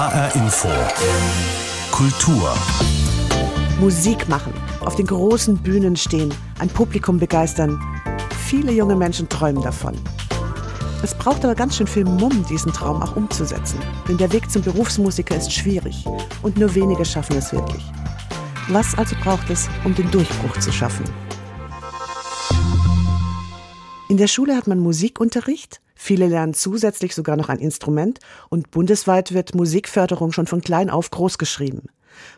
HR Info. Kultur. Musik machen, auf den großen Bühnen stehen, ein Publikum begeistern. Viele junge Menschen träumen davon. Es braucht aber ganz schön viel Mumm, diesen Traum auch umzusetzen. Denn der Weg zum Berufsmusiker ist schwierig und nur wenige schaffen es wirklich. Was also braucht es, um den Durchbruch zu schaffen? In der Schule hat man Musikunterricht, viele lernen zusätzlich sogar noch ein Instrument und bundesweit wird Musikförderung schon von klein auf groß geschrieben.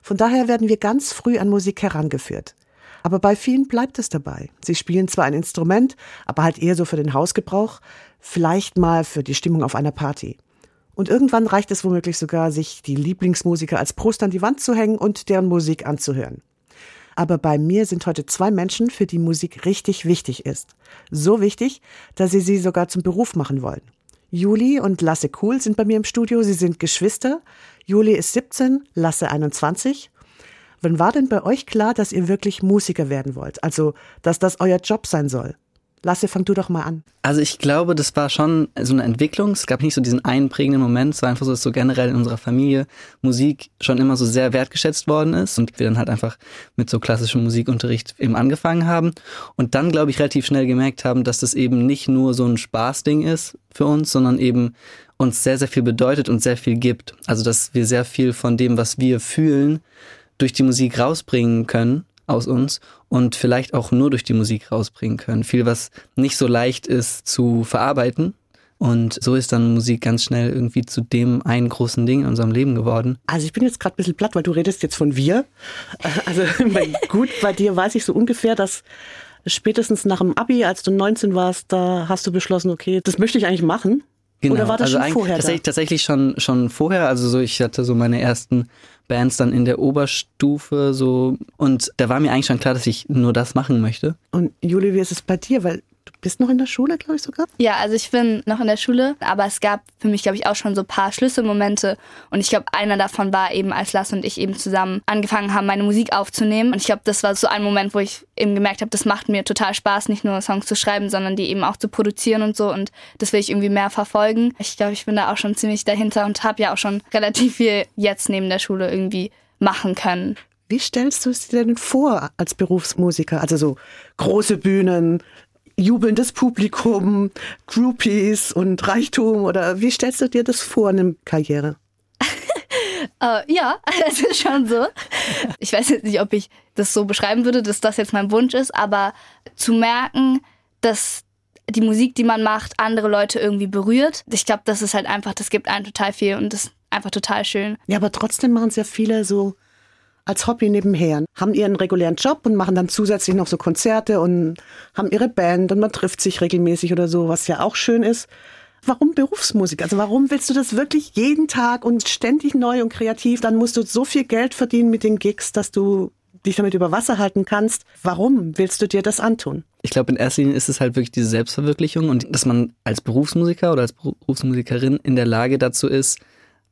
Von daher werden wir ganz früh an Musik herangeführt. Aber bei vielen bleibt es dabei. Sie spielen zwar ein Instrument, aber halt eher so für den Hausgebrauch, vielleicht mal für die Stimmung auf einer Party. Und irgendwann reicht es womöglich sogar, sich die Lieblingsmusiker als Poster an die Wand zu hängen und deren Musik anzuhören. Aber bei mir sind heute zwei Menschen, für die Musik richtig wichtig ist. So wichtig, dass sie sie sogar zum Beruf machen wollen. Juli und Lasse Kuhl sind bei mir im Studio. Sie sind Geschwister. Juli ist 17, Lasse 21. Wann war denn bei euch klar, dass ihr wirklich Musiker werden wollt? Also, dass das euer Job sein soll? Lasse, fang du doch mal an. Also ich glaube, das war schon so eine Entwicklung. Es gab nicht so diesen einprägenden Moment. Es war einfach so, dass so generell in unserer Familie Musik schon immer so sehr wertgeschätzt worden ist und wir dann halt einfach mit so klassischem Musikunterricht eben angefangen haben und dann, glaube ich, relativ schnell gemerkt haben, dass das eben nicht nur so ein Spaßding ist für uns, sondern eben uns sehr, sehr viel bedeutet und sehr viel gibt. Also dass wir sehr viel von dem, was wir fühlen, durch die Musik rausbringen können aus uns und vielleicht auch nur durch die Musik rausbringen können. Viel, was nicht so leicht ist zu verarbeiten. Und so ist dann Musik ganz schnell irgendwie zu dem einen großen Ding in unserem Leben geworden. Also ich bin jetzt gerade ein bisschen platt, weil du redest jetzt von wir. Also gut, bei dir weiß ich so ungefähr, dass spätestens nach dem Abi, als du 19 warst, da hast du beschlossen, okay, das möchte ich eigentlich machen. Genau. Oder war das also schon vorher? Tatsächlich, tatsächlich schon, schon vorher. Also so, ich hatte so meine ersten Bands dann in der Oberstufe so und da war mir eigentlich schon klar, dass ich nur das machen möchte. Und Juli, wie ist es bei dir? Weil bist noch in der Schule, glaube ich sogar? Ja, also ich bin noch in der Schule, aber es gab für mich, glaube ich, auch schon so ein paar Schlüsselmomente. Und ich glaube, einer davon war eben, als Lass und ich eben zusammen angefangen haben, meine Musik aufzunehmen. Und ich glaube, das war so ein Moment, wo ich eben gemerkt habe, das macht mir total Spaß, nicht nur Songs zu schreiben, sondern die eben auch zu produzieren und so. Und das will ich irgendwie mehr verfolgen. Ich glaube, ich bin da auch schon ziemlich dahinter und habe ja auch schon relativ viel jetzt neben der Schule irgendwie machen können. Wie stellst du es dir denn vor als Berufsmusiker? Also so große Bühnen, jubelndes Publikum, Groupies und Reichtum oder wie stellst du dir das vor, eine Karriere? Uh, ja, es ist schon so. Ich weiß jetzt nicht, ob ich das so beschreiben würde, dass das jetzt mein Wunsch ist, aber zu merken, dass die Musik, die man macht, andere Leute irgendwie berührt. Ich glaube, das ist halt einfach, das gibt einem total viel und das ist einfach total schön. Ja, aber trotzdem machen es ja viele so als Hobby nebenher, haben ihren regulären Job und machen dann zusätzlich noch so Konzerte und haben ihre Band und man trifft sich regelmäßig oder so, was ja auch schön ist. Warum Berufsmusik? Also warum willst du das wirklich jeden Tag und ständig neu und kreativ? Dann musst du so viel Geld verdienen mit den Gigs, dass du dich damit über Wasser halten kannst. Warum willst du dir das antun? Ich glaube, in erster Linie ist es halt wirklich diese Selbstverwirklichung und dass man als Berufsmusiker oder als Berufsmusikerin in der Lage dazu ist,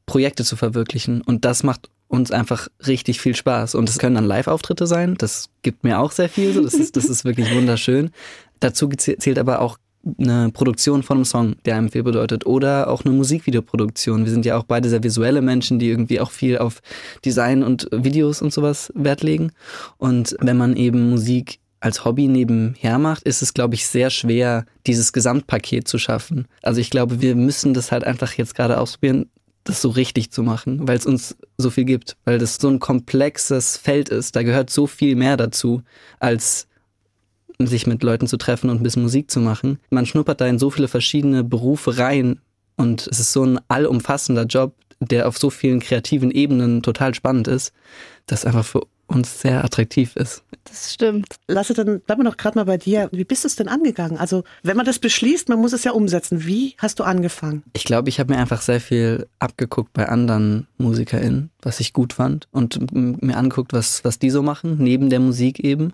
Projekte zu verwirklichen. Und das macht uns einfach richtig viel Spaß. Und es können dann Live-Auftritte sein. Das gibt mir auch sehr viel. So. Das, ist, das ist wirklich wunderschön. Dazu zählt aber auch eine Produktion von einem Song, der einem viel bedeutet, oder auch eine Musikvideoproduktion. Wir sind ja auch beide sehr visuelle Menschen, die irgendwie auch viel auf Design und Videos und sowas Wert legen. Und wenn man eben Musik als Hobby nebenher macht, ist es, glaube ich, sehr schwer, dieses Gesamtpaket zu schaffen. Also ich glaube, wir müssen das halt einfach jetzt gerade ausprobieren, das so richtig zu machen, weil es uns so viel gibt, weil das so ein komplexes Feld ist. Da gehört so viel mehr dazu, als sich mit Leuten zu treffen und ein bisschen Musik zu machen. Man schnuppert da in so viele verschiedene Berufe rein und es ist so ein allumfassender Job, der auf so vielen kreativen Ebenen total spannend ist, dass einfach für uns sehr attraktiv ist. Das stimmt. Lasse, dann bleiben wir noch gerade mal bei dir. Wie bist du es denn angegangen? Also, wenn man das beschließt, man muss es ja umsetzen. Wie hast du angefangen? Ich glaube, ich habe mir einfach sehr viel abgeguckt bei anderen MusikerInnen, was ich gut fand und mir angeguckt, was, was die so machen, neben der Musik eben.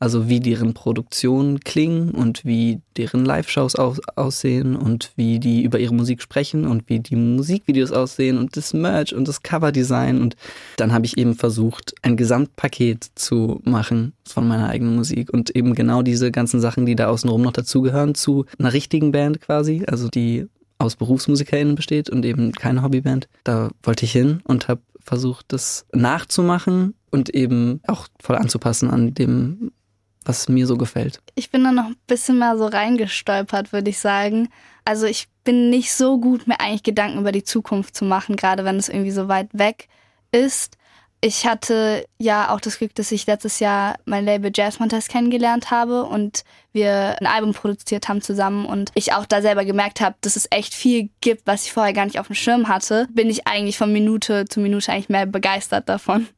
Also wie deren Produktionen klingen und wie deren Live-Shows aus, aussehen und wie die über ihre Musik sprechen und wie die Musikvideos aussehen und das Merch und das Coverdesign. Und dann habe ich eben versucht, ein Gesamtpaket zu machen von meiner eigenen Musik und eben genau diese ganzen Sachen, die da außenrum noch dazugehören, zu einer richtigen Band quasi, also die aus BerufsmusikerInnen besteht und eben keine Hobbyband. Da wollte ich hin und habe versucht, das nachzumachen und eben auch voll anzupassen an dem, was mir so gefällt. Ich bin da noch ein bisschen mal so reingestolpert, würde ich sagen. Also ich bin nicht so gut, mir eigentlich Gedanken über die Zukunft zu machen, gerade wenn es irgendwie so weit weg ist. Ich hatte ja auch das Glück, dass ich letztes Jahr mein Label Jazz Montez kennengelernt habe und wir ein Album produziert haben zusammen und ich auch da selber gemerkt habe, dass es echt viel gibt, was ich vorher gar nicht auf dem Schirm hatte, bin ich eigentlich von Minute zu Minute eigentlich mehr begeistert davon.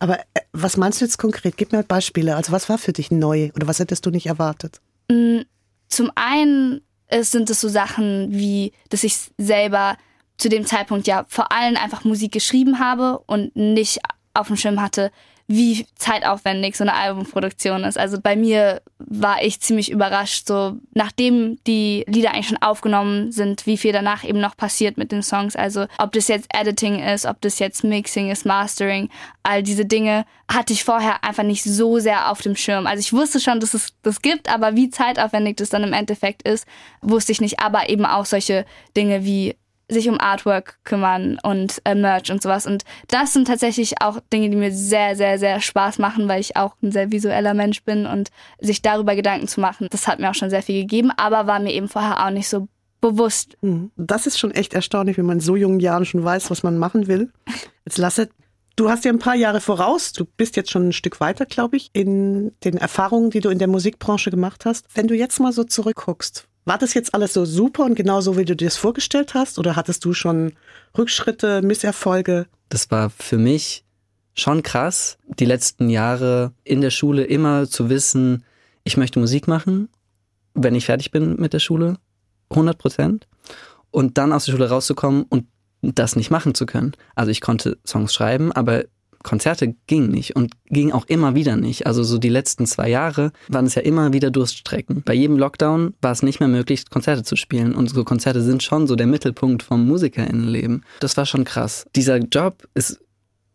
Aber äh, was meinst du jetzt konkret? Gib mir Beispiele. Also was war für dich neu oder was hättest du nicht erwartet? Mm, zum einen sind es so Sachen wie, dass ich selber zu dem Zeitpunkt ja vor allem einfach Musik geschrieben habe und nicht auf dem Schirm hatte, wie zeitaufwendig so eine Albumproduktion ist. Also bei mir war ich ziemlich überrascht, so nachdem die Lieder eigentlich schon aufgenommen sind, wie viel danach eben noch passiert mit den Songs. Also ob das jetzt Editing ist, ob das jetzt Mixing ist, Mastering, all diese Dinge hatte ich vorher einfach nicht so sehr auf dem Schirm. Also ich wusste schon, dass es das gibt, aber wie zeitaufwendig das dann im Endeffekt ist, wusste ich nicht. Aber eben auch solche Dinge wie sich um Artwork kümmern und äh, Merch und sowas. Und das sind tatsächlich auch Dinge, die mir sehr, sehr, sehr Spaß machen, weil ich auch ein sehr visueller Mensch bin und sich darüber Gedanken zu machen, das hat mir auch schon sehr viel gegeben, aber war mir eben vorher auch nicht so bewusst. Hm. Das ist schon echt erstaunlich, wenn man in so jungen Jahren schon weiß, was man machen will. Jetzt lasse Du hast ja ein paar Jahre voraus. Du bist jetzt schon ein Stück weiter, glaube ich, in den Erfahrungen, die du in der Musikbranche gemacht hast. Wenn du jetzt mal so zurückguckst, war das jetzt alles so super und genau so, wie du dir das vorgestellt hast? Oder hattest du schon Rückschritte, Misserfolge? Das war für mich schon krass, die letzten Jahre in der Schule immer zu wissen, ich möchte Musik machen, wenn ich fertig bin mit der Schule, 100 Prozent. Und dann aus der Schule rauszukommen und das nicht machen zu können. Also ich konnte Songs schreiben, aber Konzerte gingen nicht und ging auch immer wieder nicht. Also so die letzten zwei Jahre waren es ja immer wieder Durststrecken. Bei jedem Lockdown war es nicht mehr möglich, Konzerte zu spielen. Und so Konzerte sind schon so der Mittelpunkt vom Musikerinnenleben. Das war schon krass. Dieser Job ist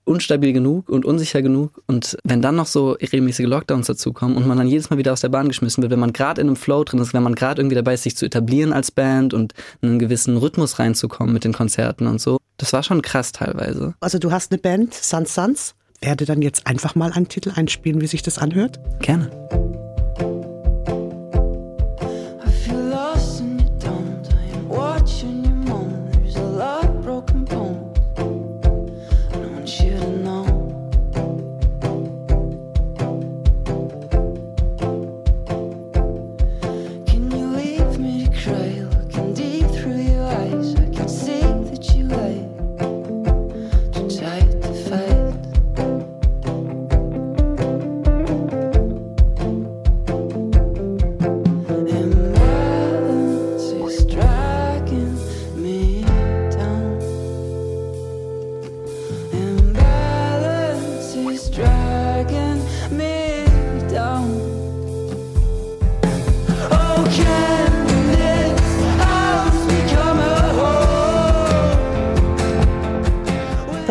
unstabil genug und unsicher genug. Und wenn dann noch so regelmäßige Lockdowns dazukommen und man dann jedes Mal wieder aus der Bahn geschmissen wird, wenn man gerade in einem Flow drin ist, wenn man gerade irgendwie dabei ist, sich zu etablieren als Band und in einen gewissen Rhythmus reinzukommen mit den Konzerten und so, das war schon krass teilweise. Also du hast eine Band, Sans Sans. Werde dann jetzt einfach mal einen Titel einspielen, wie sich das anhört? Gerne.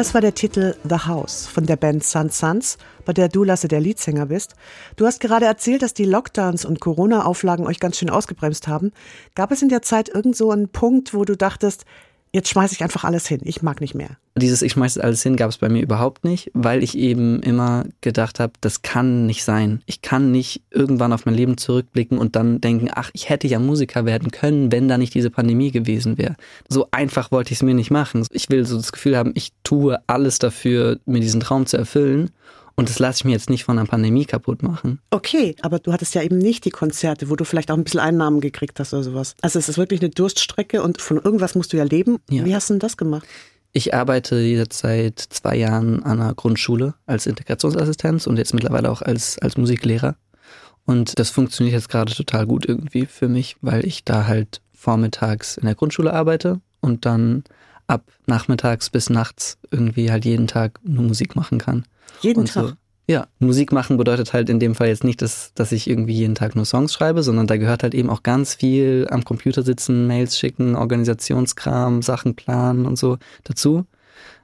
Das war der Titel The House von der Band Sun Suns, bei der du Lasse der Leadsänger bist. Du hast gerade erzählt, dass die Lockdowns und Corona-Auflagen euch ganz schön ausgebremst haben. Gab es in der Zeit irgend so einen Punkt, wo du dachtest, jetzt schmeiße ich einfach alles hin, ich mag nicht mehr. Dieses Ich schmeiße alles hin gab es bei mir überhaupt nicht, weil ich eben immer gedacht habe, das kann nicht sein. Ich kann nicht irgendwann auf mein Leben zurückblicken und dann denken, ach, ich hätte ja Musiker werden können, wenn da nicht diese Pandemie gewesen wäre. So einfach wollte ich es mir nicht machen. Ich will so das Gefühl haben, ich tue alles dafür, mir diesen Traum zu erfüllen. Und das lasse ich mir jetzt nicht von einer Pandemie kaputt machen. Okay, aber du hattest ja eben nicht die Konzerte, wo du vielleicht auch ein bisschen Einnahmen gekriegt hast oder sowas. Also es ist wirklich eine Durststrecke und von irgendwas musst du ja leben. Ja. Wie hast du denn das gemacht? Ich arbeite jetzt seit zwei Jahren an einer Grundschule als Integrationsassistenz und jetzt mittlerweile auch als, als Musiklehrer. Und das funktioniert jetzt gerade total gut irgendwie für mich, weil ich da halt vormittags in der Grundschule arbeite und dann ab nachmittags bis nachts irgendwie halt jeden Tag nur Musik machen kann. Jeden und Tag? So, ja, Musik machen bedeutet halt in dem Fall jetzt nicht, dass, dass ich irgendwie jeden Tag nur Songs schreibe, sondern da gehört halt eben auch ganz viel am Computer sitzen, Mails schicken, Organisationskram, Sachen planen und so dazu.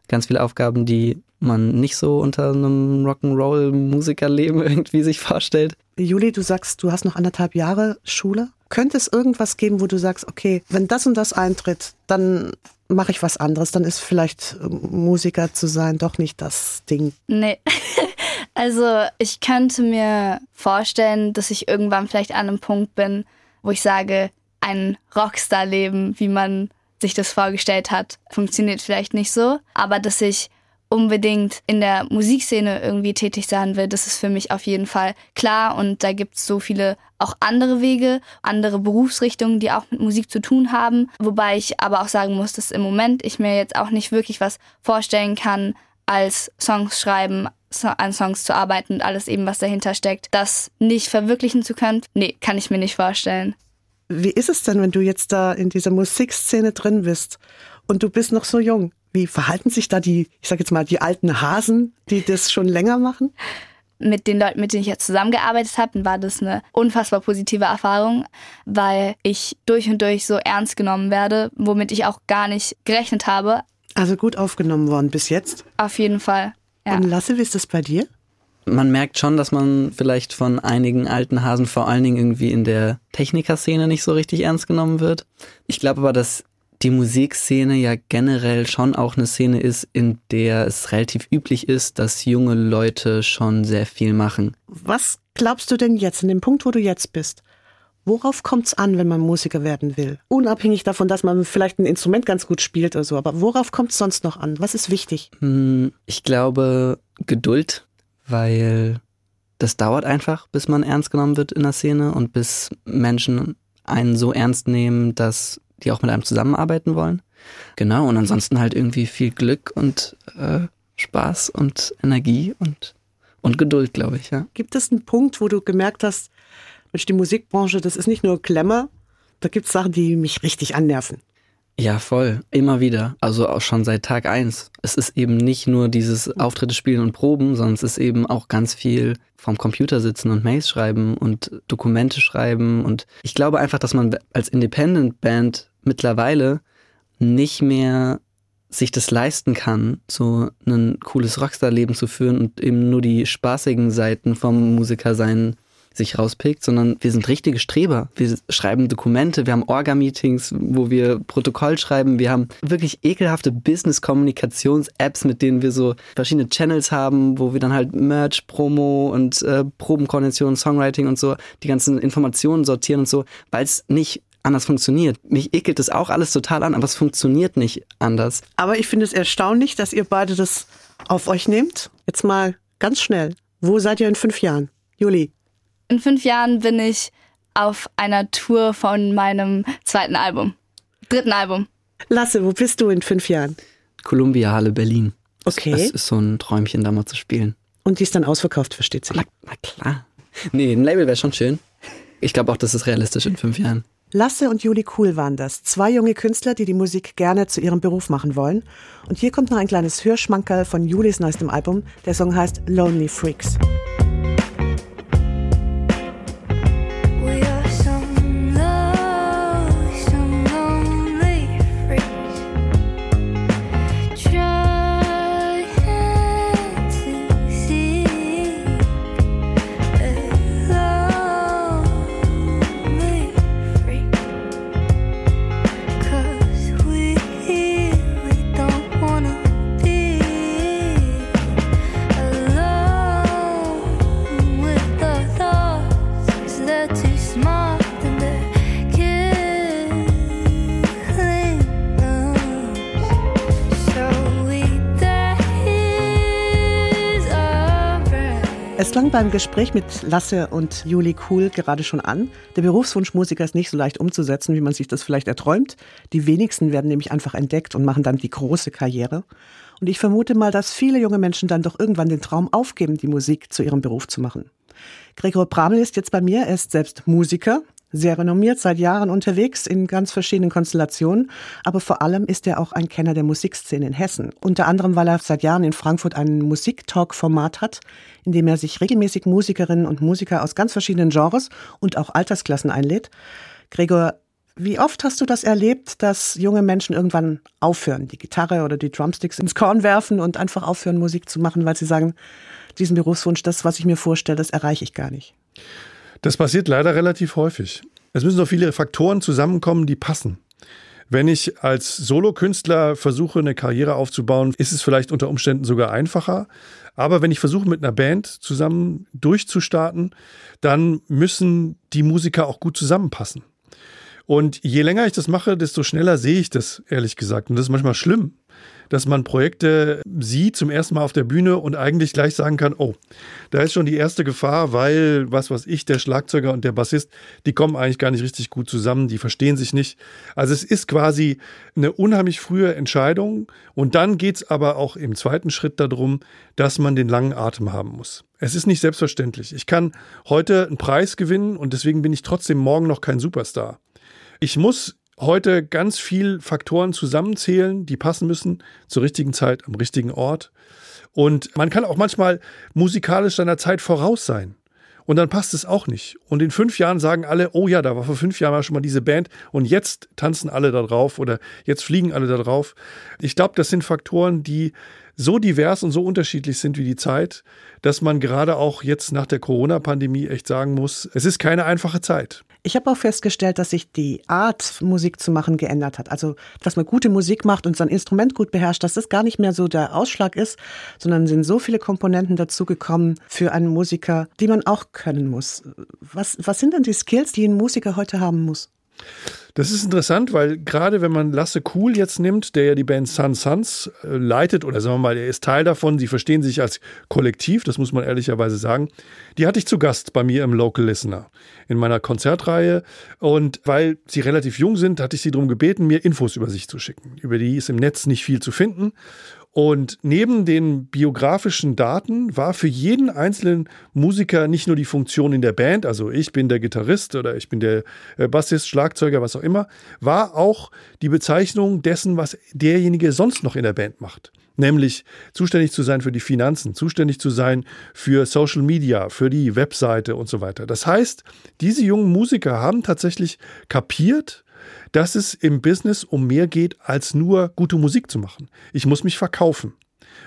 Ganz viele Aufgaben, die man nicht so unter einem Rock'n'Roll-Musikerleben irgendwie sich vorstellt. Juli, du sagst, du hast noch anderthalb Jahre Schule. Könnte es irgendwas geben, wo du sagst, okay, wenn das und das eintritt, dann mache ich was anderes, dann ist vielleicht äh, Musiker zu sein doch nicht das Ding. Nee. Also ich könnte mir vorstellen, dass ich irgendwann vielleicht an einem Punkt bin, wo ich sage, ein Rockstar-Leben, wie man sich das vorgestellt hat, funktioniert vielleicht nicht so. Aber dass ich unbedingt in der Musikszene irgendwie tätig sein will, das ist für mich auf jeden Fall klar. Und da gibt es so viele auch andere Wege, andere Berufsrichtungen, die auch mit Musik zu tun haben. Wobei ich aber auch sagen muss, dass im Moment ich mir jetzt auch nicht wirklich was vorstellen kann, als Songs schreiben, an Songs zu arbeiten und alles eben, was dahinter steckt, das nicht verwirklichen zu können. Nee, kann ich mir nicht vorstellen. Wie ist es denn, wenn du jetzt da in dieser Musikszene drin bist und du bist noch so jung? Wie verhalten sich da die, ich sag jetzt mal, die alten Hasen, die das schon länger machen? Mit den Leuten, mit denen ich jetzt zusammengearbeitet habe, war das eine unfassbar positive Erfahrung, weil ich durch und durch so ernst genommen werde, womit ich auch gar nicht gerechnet habe. Also gut aufgenommen worden bis jetzt? Auf jeden Fall. Ja. Und Lasse, wie ist das bei dir? Man merkt schon, dass man vielleicht von einigen alten Hasen vor allen Dingen irgendwie in der Technikerszene nicht so richtig ernst genommen wird. Ich glaube aber, dass die Musikszene ja generell schon auch eine Szene ist, in der es relativ üblich ist, dass junge Leute schon sehr viel machen. Was glaubst du denn jetzt, in dem Punkt, wo du jetzt bist? Worauf kommt es an, wenn man Musiker werden will? Unabhängig davon, dass man vielleicht ein Instrument ganz gut spielt oder so, aber worauf kommt es sonst noch an? Was ist wichtig? Hm, ich glaube Geduld, weil das dauert einfach, bis man ernst genommen wird in der Szene und bis Menschen einen so ernst nehmen, dass die auch mit einem zusammenarbeiten wollen. Genau, und ansonsten halt irgendwie viel Glück und äh, Spaß und Energie und, und Geduld, glaube ich, ja. Gibt es einen Punkt, wo du gemerkt hast, Mensch, die Musikbranche, das ist nicht nur Klemmer, da gibt es Sachen, die mich richtig annerven. Ja, voll. Immer wieder. Also auch schon seit Tag eins. Es ist eben nicht nur dieses Auftritte spielen und Proben, sondern es ist eben auch ganz viel vom Computer sitzen und Mails schreiben und Dokumente schreiben. Und ich glaube einfach, dass man als Independent Band mittlerweile nicht mehr sich das leisten kann, so ein cooles Rockstar-Leben zu führen und eben nur die spaßigen Seiten vom Musiker sein sich rauspickt, sondern wir sind richtige Streber. Wir schreiben Dokumente, wir haben Orga-Meetings, wo wir Protokoll schreiben, wir haben wirklich ekelhafte Business-Kommunikations-Apps, mit denen wir so verschiedene Channels haben, wo wir dann halt Merch, Promo und äh, Probenkoordination, Songwriting und so die ganzen Informationen sortieren und so, weil es nicht anders funktioniert. Mich ekelt das auch alles total an, aber es funktioniert nicht anders. Aber ich finde es erstaunlich, dass ihr beide das auf euch nehmt. Jetzt mal ganz schnell. Wo seid ihr in fünf Jahren? Juli. In fünf Jahren bin ich auf einer Tour von meinem zweiten Album. Dritten Album. Lasse, wo bist du in fünf Jahren? Columbia Halle Berlin. Okay. Das ist so ein Träumchen, da mal zu spielen. Und die ist dann ausverkauft, versteht sich. Na, na klar. Nee, ein Label wäre schon schön. Ich glaube auch, das ist realistisch in fünf Jahren. Lasse und Juli Kuhl waren das. Zwei junge Künstler, die die Musik gerne zu ihrem Beruf machen wollen. Und hier kommt noch ein kleines Hörschmankerl von Julis neuestem Album. Der Song heißt Lonely Freaks. Klang beim Gespräch mit Lasse und Juli Kuhl gerade schon an. Der Berufswunsch Musiker ist nicht so leicht umzusetzen, wie man sich das vielleicht erträumt. Die wenigsten werden nämlich einfach entdeckt und machen dann die große Karriere. Und ich vermute mal, dass viele junge Menschen dann doch irgendwann den Traum aufgeben, die Musik zu ihrem Beruf zu machen. Gregor Bramel ist jetzt bei mir. Er ist selbst Musiker, sehr renommiert, seit Jahren unterwegs in ganz verschiedenen Konstellationen. Aber vor allem ist er auch ein Kenner der Musikszene in Hessen. Unter anderem, weil er seit Jahren in Frankfurt ein Musiktalk-Format hat, in dem er sich regelmäßig Musikerinnen und Musiker aus ganz verschiedenen Genres und auch Altersklassen einlädt. Gregor, wie oft hast du das erlebt, dass junge Menschen irgendwann aufhören, die Gitarre oder die Drumsticks ins Korn werfen und einfach aufhören, Musik zu machen, weil sie sagen, diesen Berufswunsch, das, was ich mir vorstelle, das erreiche ich gar nicht? Das passiert leider relativ häufig. Es müssen so viele Faktoren zusammenkommen, die passen. Wenn ich als Solokünstler versuche, eine Karriere aufzubauen, ist es vielleicht unter Umständen sogar einfacher. Aber wenn ich versuche, mit einer Band zusammen durchzustarten, dann müssen die Musiker auch gut zusammenpassen. Und je länger ich das mache, desto schneller sehe ich das, ehrlich gesagt. Und das ist manchmal schlimm, dass man Projekte sieht zum ersten Mal auf der Bühne und eigentlich gleich sagen kann, oh, da ist schon die erste Gefahr, weil was was ich, der Schlagzeuger und der Bassist, die kommen eigentlich gar nicht richtig gut zusammen, die verstehen sich nicht. Also es ist quasi eine unheimlich frühe Entscheidung und dann geht es aber auch im zweiten Schritt darum, dass man den langen Atem haben muss. Es ist nicht selbstverständlich. Ich kann heute einen Preis gewinnen und deswegen bin ich trotzdem morgen noch kein Superstar. Ich muss heute ganz viel Faktoren zusammenzählen, die passen müssen zur richtigen Zeit am richtigen Ort. Und man kann auch manchmal musikalisch seiner Zeit voraus sein. Und dann passt es auch nicht. Und in fünf Jahren sagen alle, oh ja, da war vor fünf Jahren schon mal diese Band und jetzt tanzen alle da drauf oder jetzt fliegen alle da drauf. Ich glaube, das sind Faktoren, die so divers und so unterschiedlich sind wie die Zeit, dass man gerade auch jetzt nach der Corona-Pandemie echt sagen muss, es ist keine einfache Zeit. Ich habe auch festgestellt, dass sich die Art, Musik zu machen, geändert hat. Also, dass man gute Musik macht und sein Instrument gut beherrscht, dass das gar nicht mehr so der Ausschlag ist, sondern sind so viele Komponenten dazugekommen für einen Musiker, die man auch können muss. Was, was sind denn die Skills, die ein Musiker heute haben muss? Das ist interessant, weil gerade wenn man Lasse Cool jetzt nimmt, der ja die Band Sun Suns äh, leitet, oder sagen wir mal, er ist Teil davon, sie verstehen sich als Kollektiv, das muss man ehrlicherweise sagen, die hatte ich zu Gast bei mir im Local Listener in meiner Konzertreihe. Und weil sie relativ jung sind, hatte ich sie darum gebeten, mir Infos über sich zu schicken. Über die ist im Netz nicht viel zu finden. Und neben den biografischen Daten war für jeden einzelnen Musiker nicht nur die Funktion in der Band, also ich bin der Gitarrist oder ich bin der äh, Bassist, Schlagzeuger, was auch immer, war auch die Bezeichnung dessen, was derjenige sonst noch in der Band macht. Nämlich zuständig zu sein für die Finanzen, zuständig zu sein für Social Media, für die Webseite und so weiter. Das heißt, diese jungen Musiker haben tatsächlich kapiert, dass es im Business um mehr geht, als nur gute Musik zu machen. Ich muss mich verkaufen.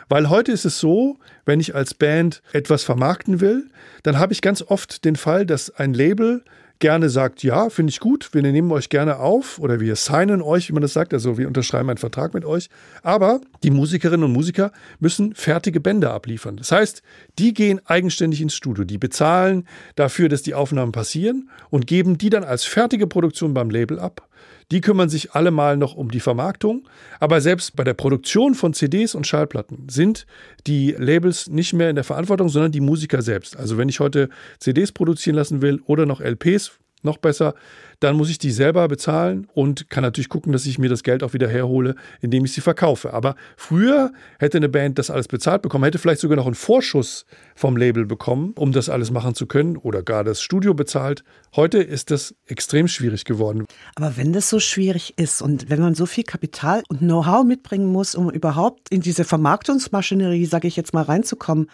Weil heute ist es so, wenn ich als Band etwas vermarkten will, dann habe ich ganz oft den Fall, dass ein Label gerne sagt, ja, finde ich gut, wir nehmen euch gerne auf oder wir signen euch, wie man das sagt, also wir unterschreiben einen Vertrag mit euch. Aber die Musikerinnen und Musiker müssen fertige Bänder abliefern. Das heißt, die gehen eigenständig ins Studio, die bezahlen dafür, dass die Aufnahmen passieren und geben die dann als fertige Produktion beim Label ab. Die kümmern sich alle mal noch um die Vermarktung. Aber selbst bei der Produktion von CDs und Schallplatten sind die Labels nicht mehr in der Verantwortung, sondern die Musiker selbst. Also wenn ich heute CDs produzieren lassen will oder noch LPs, noch besser, dann muss ich die selber bezahlen und kann natürlich gucken, dass ich mir das Geld auch wieder herhole, indem ich sie verkaufe. Aber früher hätte eine Band das alles bezahlt bekommen, hätte vielleicht sogar noch einen Vorschuss vom Label bekommen, um das alles machen zu können oder gar das Studio bezahlt. Heute ist das extrem schwierig geworden. Aber wenn das so schwierig ist und wenn man so viel Kapital und Know-how mitbringen muss, um überhaupt in diese Vermarktungsmaschinerie, sage ich jetzt mal, reinzukommen,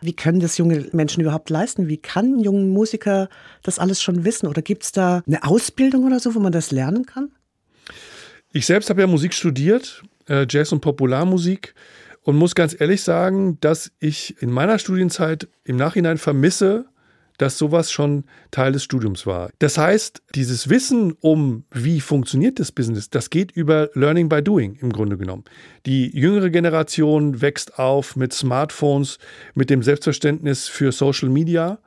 wie können das junge Menschen überhaupt leisten? Wie kann ein junger Musiker das alles schon wissen? Oder gibt es da eine Ausbildung oder so, wo man das lernen kann? Ich selbst habe ja Musik studiert, äh, Jazz und Popularmusik und muss ganz ehrlich sagen, dass ich in meiner Studienzeit im Nachhinein vermisse, dass sowas schon Teil des Studiums war. Das heißt, dieses Wissen um, wie funktioniert das Business, das geht über Learning by Doing im Grunde genommen. Die jüngere Generation wächst auf mit Smartphones, mit dem Selbstverständnis für Social Media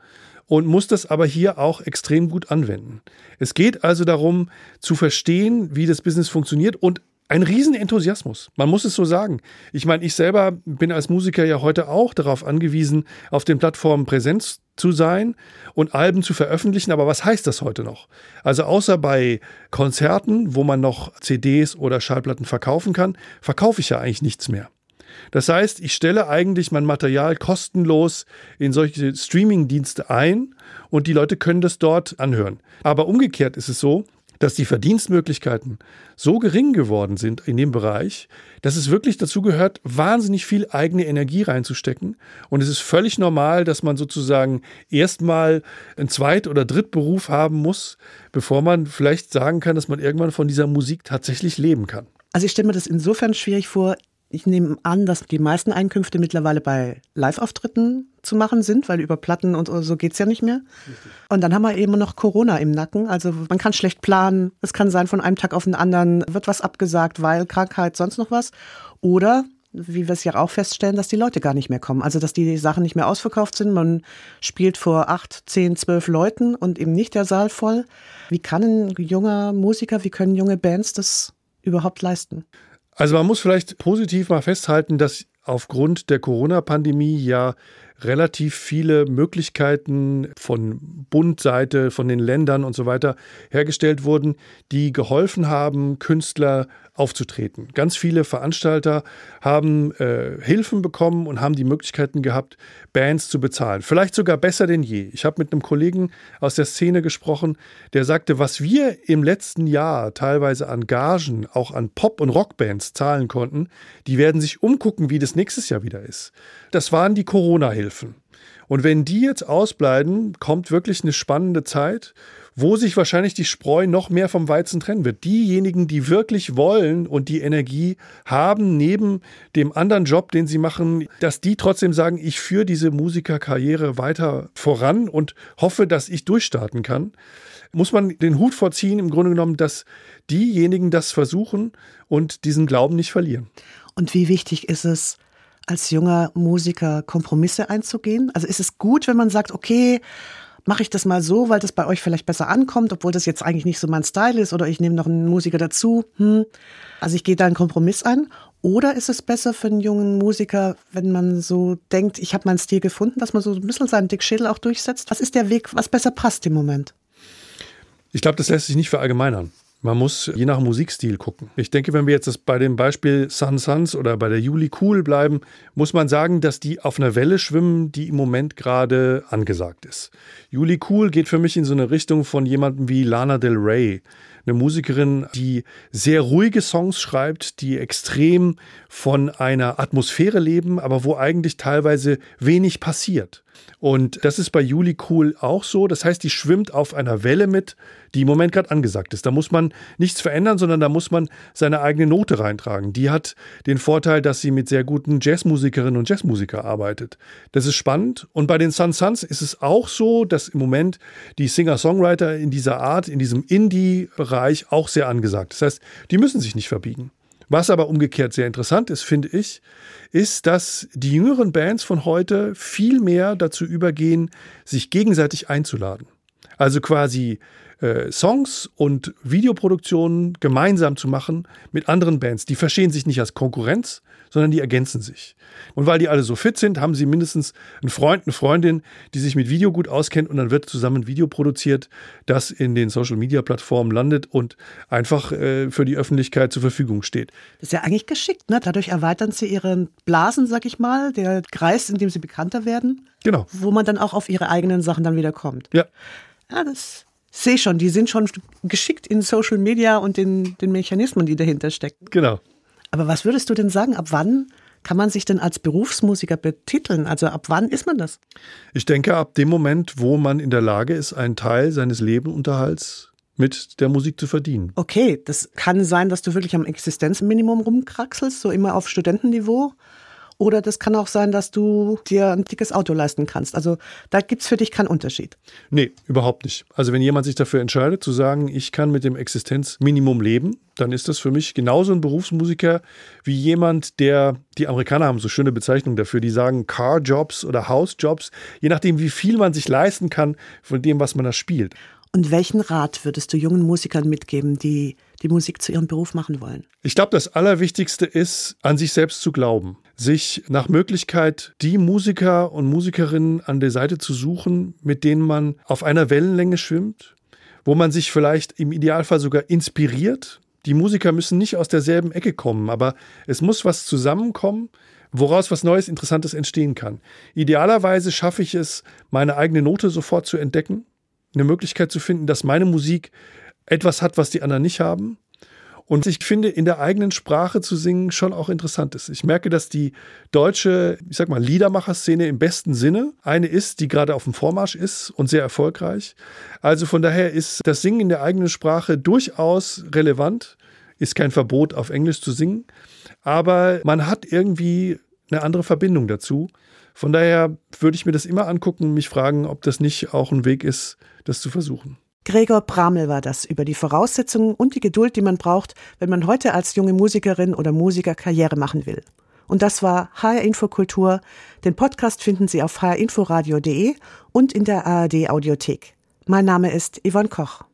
und muss das aber hier auch extrem gut anwenden. Es geht also darum zu verstehen, wie das Business funktioniert und ein Riesenenthusiasmus. Man muss es so sagen. Ich meine, ich selber bin als Musiker ja heute auch darauf angewiesen, auf den Plattformen Präsenz zu sein und Alben zu veröffentlichen. Aber was heißt das heute noch? Also außer bei Konzerten, wo man noch CDs oder Schallplatten verkaufen kann, verkaufe ich ja eigentlich nichts mehr. Das heißt, ich stelle eigentlich mein Material kostenlos in solche Streaming-Dienste ein und die Leute können das dort anhören. Aber umgekehrt ist es so, dass die Verdienstmöglichkeiten so gering geworden sind in dem Bereich, dass es wirklich dazu gehört, wahnsinnig viel eigene Energie reinzustecken. Und es ist völlig normal, dass man sozusagen erstmal einen Zweit- oder Drittberuf haben muss, bevor man vielleicht sagen kann, dass man irgendwann von dieser Musik tatsächlich leben kann. Also ich stelle mir das insofern schwierig vor, Ich nehme an, dass die meisten Einkünfte mittlerweile bei Live-Auftritten zu machen sind, weil über Platten und so geht's ja nicht mehr. Richtig. Und dann haben wir eben noch Corona im Nacken. Also man kann schlecht planen. Es kann sein, von einem Tag auf den anderen wird was abgesagt, weil Krankheit, sonst noch was. Oder wie wir es ja auch feststellen, dass die Leute gar nicht mehr kommen. Also dass die Sachen nicht mehr ausverkauft sind. Man spielt vor acht, zehn, zwölf Leuten und eben nicht der Saal voll. Wie kann ein junger Musiker, wie können junge Bands das überhaupt leisten? Also man muss vielleicht positiv mal festhalten, dass aufgrund der Corona-Pandemie ja relativ viele Möglichkeiten von Bundseite, von den Ländern und so weiter hergestellt wurden, die geholfen haben, Künstler aufzutreten. Ganz viele Veranstalter haben äh, Hilfen bekommen und haben die Möglichkeiten gehabt, Bands zu bezahlen. Vielleicht sogar besser denn je. Ich habe mit einem Kollegen aus der Szene gesprochen, der sagte, was wir im letzten Jahr teilweise an Gagen, auch an Pop- und Rockbands zahlen konnten, die werden sich umgucken, wie das nächstes Jahr wieder ist. Das waren die Corona-Hilfen. Und wenn die jetzt ausbleiben, kommt wirklich eine spannende Zeit, wo sich wahrscheinlich die Spreu noch mehr vom Weizen trennen wird. Diejenigen, die wirklich wollen und die Energie haben, neben dem anderen Job, den sie machen, dass die trotzdem sagen, ich führe diese Musikerkarriere weiter voran und hoffe, dass ich durchstarten kann, muss man den Hut vorziehen, im Grunde genommen, dass diejenigen das versuchen und diesen Glauben nicht verlieren. Und wie wichtig ist es, als junger Musiker Kompromisse einzugehen? Also ist es gut, wenn man sagt, okay, mache ich das mal so, weil das bei euch vielleicht besser ankommt, obwohl das jetzt eigentlich nicht so mein Style ist oder ich nehme noch einen Musiker dazu. Hm. Also ich gehe da einen Kompromiss ein. Oder ist es besser für einen jungen Musiker, wenn man so denkt, ich habe meinen Stil gefunden, dass man so ein bisschen seinen Dick Schädel auch durchsetzt? Was ist der Weg, was besser passt im Moment? Ich glaube, das lässt sich nicht verallgemeinern. Man muss je nach Musikstil gucken. Ich denke, wenn wir jetzt bei dem Beispiel Sun Suns oder bei der Juli Cool bleiben, muss man sagen, dass die auf einer Welle schwimmen, die im Moment gerade angesagt ist. Juli Cool geht für mich in so eine Richtung von jemandem wie Lana Del Rey, eine Musikerin, die sehr ruhige Songs schreibt, die extrem von einer Atmosphäre leben, aber wo eigentlich teilweise wenig passiert. Und das ist bei Juli Cool auch so. Das heißt, die schwimmt auf einer Welle mit, die im Moment gerade angesagt ist. Da muss man nichts verändern, sondern da muss man seine eigene Note reintragen. Die hat den Vorteil, dass sie mit sehr guten Jazzmusikerinnen und Jazzmusiker arbeitet. Das ist spannend. Und bei den Sun Suns ist es auch so, dass im Moment die Singer-Songwriter in dieser Art, in diesem Indie-Bereich auch sehr angesagt. Das heißt, die müssen sich nicht verbiegen. Was aber umgekehrt sehr interessant ist, finde ich, ist, dass die jüngeren Bands von heute viel mehr dazu übergehen, sich gegenseitig einzuladen. Also quasi äh, Songs und Videoproduktionen gemeinsam zu machen mit anderen Bands. Die verstehen sich nicht als Konkurrenz, sondern die ergänzen sich. Und weil die alle so fit sind, haben sie mindestens einen Freund, eine Freundin, die sich mit Video gut auskennt und dann wird zusammen ein Video produziert, das in den Social-Media-Plattformen landet und einfach äh, für die Öffentlichkeit zur Verfügung steht. Das ist ja eigentlich geschickt, ne? Dadurch erweitern sie ihren Blasen, sag ich mal, der Kreis, in dem sie bekannter werden. Genau. Wo man dann auch auf ihre eigenen Sachen dann wieder kommt. Ja. Ja, das sehe schon, die sind schon geschickt in Social Media und den, den Mechanismen, die dahinter stecken. Genau. Aber was würdest du denn sagen, ab wann kann man sich denn als Berufsmusiker betiteln? Also ab wann ist man das? Ich denke, ab dem Moment, wo man in der Lage ist, einen Teil seines Lebenunterhalts mit der Musik zu verdienen. Okay, das kann sein, dass du wirklich am Existenzminimum rumkraxelst, so immer auf Studentenniveau. Oder das kann auch sein, dass du dir ein dickes Auto leisten kannst. Also da gibt es für dich keinen Unterschied. Nee, überhaupt nicht. Also wenn jemand sich dafür entscheidet, zu sagen, ich kann mit dem Existenzminimum leben, dann ist das für mich genauso ein Berufsmusiker wie jemand, der, die Amerikaner haben so schöne Bezeichnungen dafür, die sagen Car-Jobs oder House-Jobs, je nachdem, wie viel man sich leisten kann von dem, was man da spielt. Und welchen Rat würdest du jungen Musikern mitgeben, die die Musik zu ihrem Beruf machen wollen? Ich glaube, das Allerwichtigste ist, an sich selbst zu glauben. Sich nach Möglichkeit die Musiker und Musikerinnen an der Seite zu suchen, mit denen man auf einer Wellenlänge schwimmt, wo man sich vielleicht im Idealfall sogar inspiriert. Die Musiker müssen nicht aus derselben Ecke kommen, aber es muss was zusammenkommen, woraus was Neues, Interessantes entstehen kann. Idealerweise schaffe ich es, meine eigene Note sofort zu entdecken, eine Möglichkeit zu finden, dass meine Musik etwas hat, was die anderen nicht haben. Und ich finde, in der eigenen Sprache zu singen schon auch interessant ist. Ich merke, dass die deutsche, ich sag mal, Liedermacher-Szene im besten Sinne eine ist, die gerade auf dem Vormarsch ist und sehr erfolgreich. Also von daher ist das Singen in der eigenen Sprache durchaus relevant. ist kein Verbot, auf Englisch zu singen, aber man hat irgendwie eine andere Verbindung dazu. Von daher würde ich mir das immer angucken und mich fragen, ob das nicht auch ein Weg ist, das zu versuchen. Gregor Bramel war das über die Voraussetzungen und die Geduld, die man braucht, wenn man heute als junge Musikerin oder Musiker Karriere machen will. Und das war HR Infokultur. Den Podcast finden Sie auf hrinforadio.de und in der ARD Audiothek. Mein Name ist Yvonne Koch.